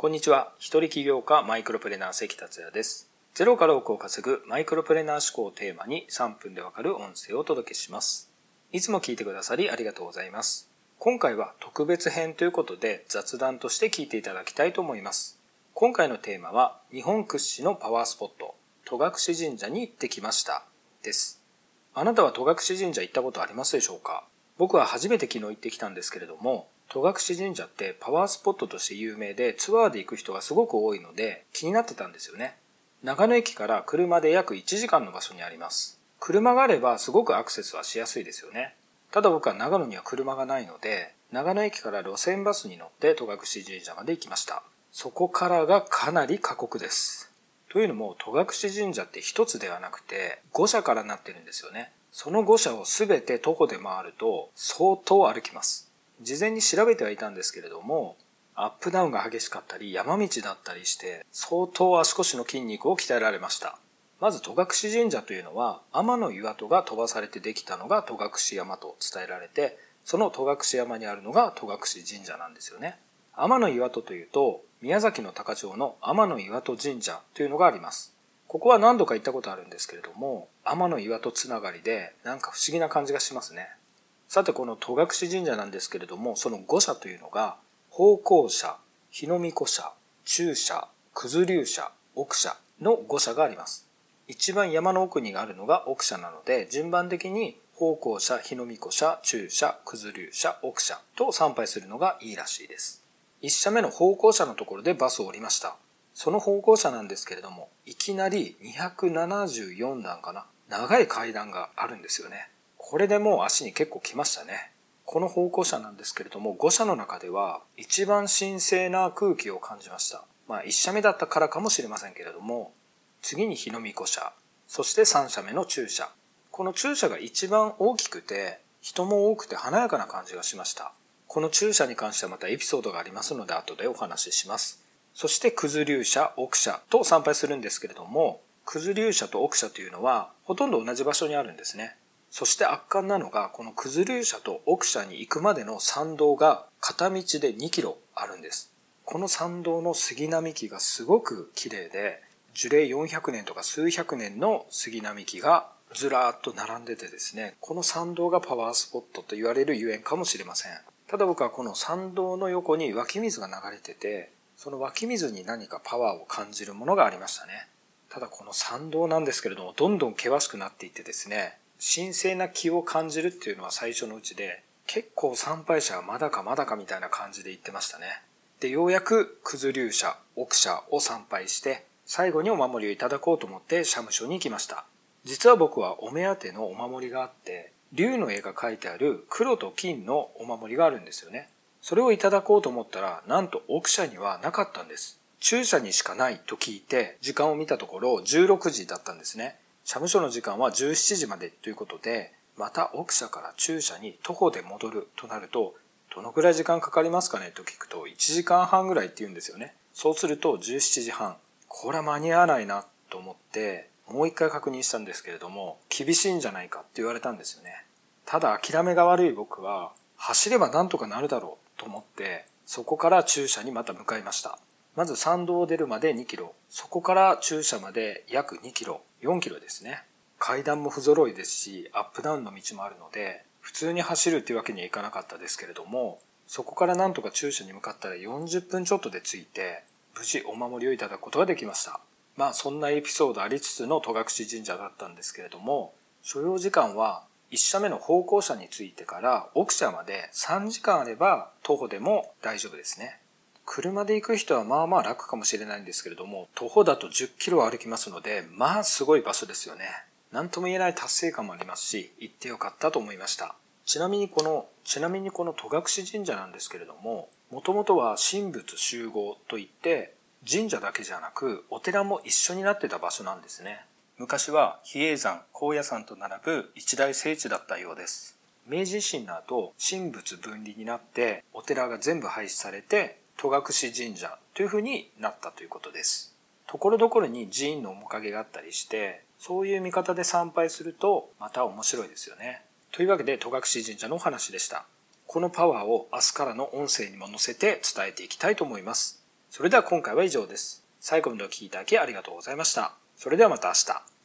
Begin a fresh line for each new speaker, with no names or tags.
こんにちは。一人起業家マイクロプレナー関達也です。ゼロから億を稼ぐマイクロプレナー思考をテーマに3分でわかる音声をお届けします。いつも聞いてくださりありがとうございます。今回は特別編ということで雑談として聞いていただきたいと思います。今回のテーマは日本屈指のパワースポット、戸隠神社に行ってきましたです。あなたは戸隠神社行ったことありますでしょうか？僕は初めて昨日行ってきたんですけれども、戸隠神社ってパワースポットとして有名でツアーで行く人がすごく多いので気になってたんですよね。長野駅から車で約1時間の場所にあります。車があればすごくアクセスはしやすいですよね。ただ僕は長野には車がないので、長野駅から路線バスに乗って戸隠神社まで行きました。そこからがかなり過酷です。というのも戸隠神社って一つではなくて5社からなってるんですよね。その5社を全て徒歩で回ると相当歩きます。事前に調べてはいたんですけれども、アップダウンが激しかったり山道だったりして相当足腰の筋肉を鍛えられました。まず戸隠神社というのは天の岩戸が飛ばされてできたのが戸隠山と伝えられてその戸隠山にあるのが戸隠神社なんですよね。天の岩戸というと宮崎の高町の天の岩戸神社というのがあります。ここは何度か行ったことあるんですけれども天の岩戸つながりでなんか不思議な感じがしますね。さてこの戸隠神社なんですけれどもその五社というのが方向社日の御子社中社九頭龍社奥社の五社があります。一番山の奥にあるのが奥社なので順番的に方向社日の御子社中社九頭龍社奥社と参拝するのがいいらしいです。一社目の方向社のところでバスを降りました。その方向車なんですけれどもいきなり274段かな？長い階段があるんですよね。これでもう足に結構来ましたね。この方向車なんですけれども、5社の中では一番神聖な空気を感じました。まあ1社目だったからかもしれませんけれども、次に日の御子車、そして3社目の中車。この中車が一番大きくて、人も多くて華やかな感じがしました。この中車に関してはまたエピソードがありますので後でお話しします。そして九頭龍社、奥社と参拝するんですけれども、九頭龍社と奥社というのはほとんど同じ場所にあるんですね。そして圧巻なのが、この九頭龍社と奥社に行くまでの参道が片道で2キロあるんです。この参道の杉並木がすごく綺麗で、樹齢400年とか数百年の杉並木がずらーっと並んでてですね、この参道がパワースポットと言われるゆえんかもしれません。ただ僕はこの参道の横に湧き水が流れてて、その湧き水に何かパワーを感じるものがありましたね。ただこの参道なんですけれども、どんどん険しくなっていってですね、神聖な気を感じるっていうのは最初のうちで、結構参拝者はまだかまだかみたいな感じで言ってましたね。で、ようやく九頭龍社、奥社を参拝して、最後にお守りをいただこうと思って社務所に行きました。実は僕はお目当てのお守りがあって、龍の絵が描いてある黒と金のお守りがあるんですよね。それをいただこうと思ったら、なんと奥社にはなかったんです。中社にしかないと聞いて、時間を見たところ16時だったんですね。社務所の時間は17時までということで、また奥社から中社に徒歩で戻るとなると、どのくらい時間かかりますかねと聞くと、1時間半ぐらいって言うんですよね。そうすると17時半。これは間に合わないなと思って、もう一回確認したんですけれども、厳しいんじゃないかって言われたんですよね。ただ諦めが悪い僕は、走ればなんとかなるだろうと思って、そこから中社にまた向かいました。まず参道を出るまで2キロ、そこから駐車まで約2キロ、4キロですね。階段も不揃いですし、アップダウンの道もあるので、普通に走るっていうわけにはいかなかったですけれども、そこからなんとか駐車に向かったら40分ちょっとで着いて、無事お守りをいただくことができました。まあそんなエピソードありつつの戸隠神社だったんですけれども、所要時間は1社目の方向車についてから奥社まで3時間あれば徒歩でも大丈夫ですね。車で行く人はまあまあ楽かもしれないんですけれども、徒歩だと10キロ歩きますので、まあすごい場所ですよね。何とも言えない達成感もありますし、行ってよかったと思いました。ちなみにこの、ちなみにこの戸隠神社なんですけれども、もともとは神仏集合といって、神社だけじゃなく、お寺も一緒になってた場所なんですね。昔は比叡山、高野山と並ぶ一大聖地だったようです。明治維新の後、神仏分離になって、お寺が全部廃止されて、戸隠神社というふうになったということです。ところどころに寺院の面影があったりして、そういう見方で参拝するとまた面白いですよね。というわけで戸隠神社のお話でした。このパワーを明日からの音声にも載せて伝えていきたいと思います。それでは今回は以上です。最後までお聴きいただきありがとうございました。それではまた明日。